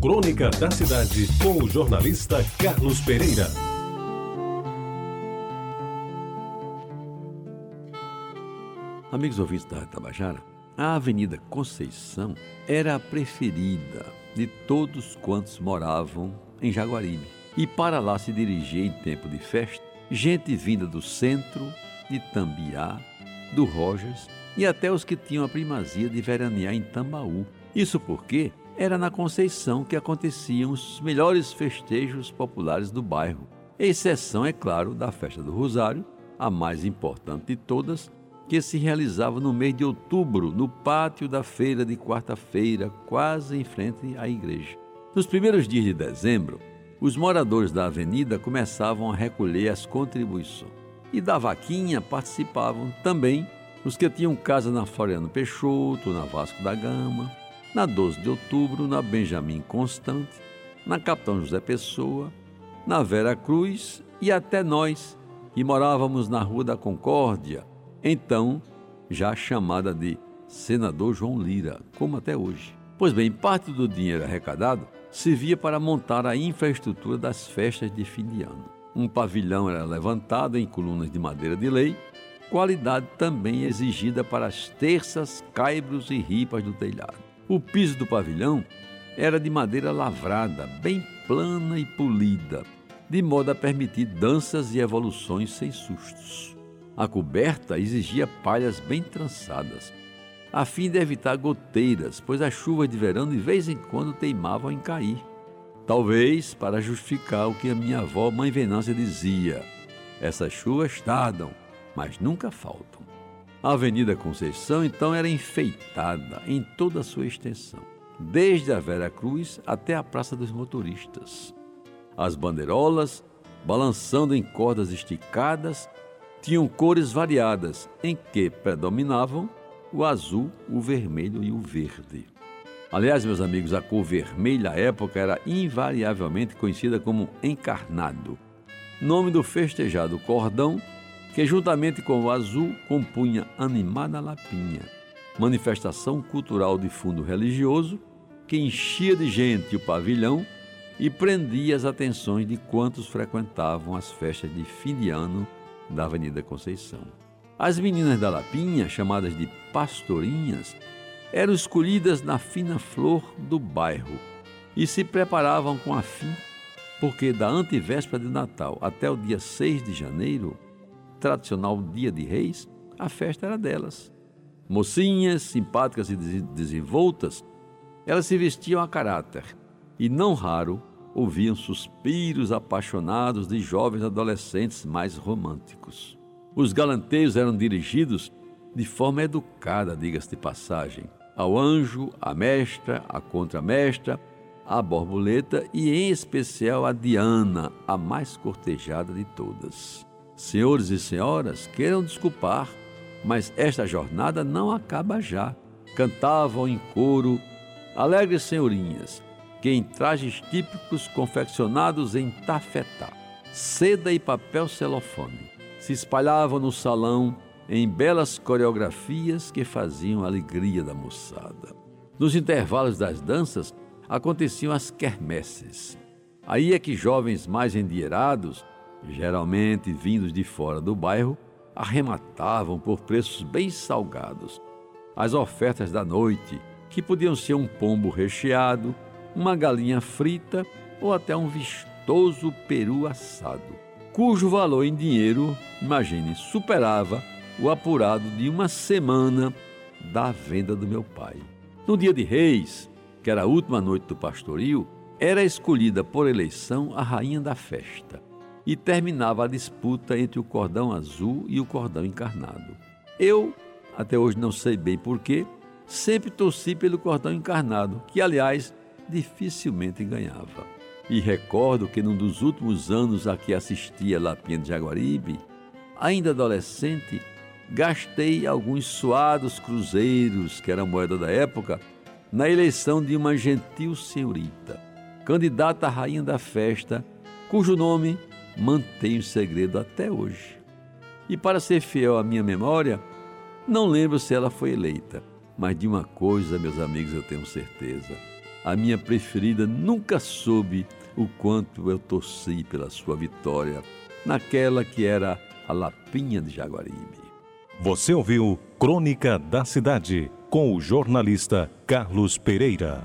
Crônica da Cidade, com o jornalista Carlos Pereira. Amigos ouvintes da Tabajara, a Avenida Conceição era a preferida de todos quantos moravam em Jaguaribe. E para lá se dirigia em tempo de festa gente vinda do centro, de Tambiá, do Rojas e até os que tinham a primazia de veranear em Tambaú. Isso porque era na Conceição que aconteciam os melhores festejos populares do bairro, exceção, é claro, da festa do Rosário, a mais importante de todas, que se realizava no mês de outubro, no pátio da feira de quarta-feira, quase em frente à igreja. Nos primeiros dias de dezembro, os moradores da avenida começavam a recolher as contribuições. E da vaquinha participavam também os que tinham casa na Floriano Peixoto, na Vasco da Gama, na 12 de outubro, na Benjamin Constante, na Capitão José Pessoa, na Vera Cruz e até nós, que morávamos na Rua da Concórdia, então já chamada de Senador João Lira, como até hoje. Pois bem, parte do dinheiro arrecadado servia para montar a infraestrutura das festas de fim de ano. Um pavilhão era levantado em colunas de madeira de lei, qualidade também exigida para as terças, caibros e ripas do telhado. O piso do pavilhão era de madeira lavrada, bem plana e polida, de modo a permitir danças e evoluções sem sustos. A coberta exigia palhas bem trançadas, a fim de evitar goteiras, pois as chuvas de verão de vez em quando teimavam em cair. Talvez para justificar o que a minha avó, mãe Venância, dizia: essas chuvas tardam, mas nunca faltam. A Avenida Conceição então era enfeitada em toda a sua extensão, desde a Vera Cruz até a Praça dos Motoristas. As bandeirolas, balançando em cordas esticadas, tinham cores variadas, em que predominavam o azul, o vermelho e o verde. Aliás, meus amigos, a cor vermelha à época era invariavelmente conhecida como encarnado, nome do festejado cordão que, juntamente com o azul, compunha Animada Lapinha, manifestação cultural de fundo religioso que enchia de gente o pavilhão e prendia as atenções de quantos frequentavam as festas de fim de ano da Avenida Conceição. As meninas da Lapinha, chamadas de pastorinhas, eram escolhidas na fina flor do bairro e se preparavam com afim, porque da antevéspera de Natal até o dia 6 de janeiro, tradicional dia de reis, a festa era delas. Mocinhas, simpáticas e desenvoltas, elas se vestiam a caráter e, não raro, ouviam suspiros apaixonados de jovens adolescentes mais românticos. Os galanteios eram dirigidos de forma educada, diga-se de passagem, ao anjo, à mestra, à contramestra, à borboleta e, em especial, a Diana, a mais cortejada de todas. Senhores e senhoras, queiram desculpar, mas esta jornada não acaba já. Cantavam em coro alegres senhorinhas, que em trajes típicos confeccionados em tafetá, seda e papel celofane se espalhavam no salão em belas coreografias que faziam a alegria da moçada. Nos intervalos das danças aconteciam as quermesses. Aí é que jovens mais endinheirados, geralmente vindos de fora do bairro, arrematavam por preços bem salgados as ofertas da noite, que podiam ser um pombo recheado, uma galinha frita ou até um vistoso peru assado cujo valor em dinheiro, imagine, superava o apurado de uma semana da venda do meu pai. No dia de Reis, que era a última noite do pastoril, era escolhida por eleição a rainha da festa e terminava a disputa entre o cordão azul e o cordão encarnado. Eu, até hoje não sei bem porquê, sempre torci pelo cordão encarnado, que aliás dificilmente ganhava. E recordo que num dos últimos anos a que assistia a Lapinha de Jaguaribe, ainda adolescente, gastei alguns suados cruzeiros, que era a moeda da época, na eleição de uma gentil senhorita, candidata à rainha da festa, cujo nome mantenho segredo até hoje. E para ser fiel à minha memória, não lembro se ela foi eleita, mas de uma coisa, meus amigos, eu tenho certeza a minha preferida, nunca soube o quanto eu torci pela sua vitória naquela que era a Lapinha de Jaguaribe. Você ouviu Crônica da Cidade com o jornalista Carlos Pereira.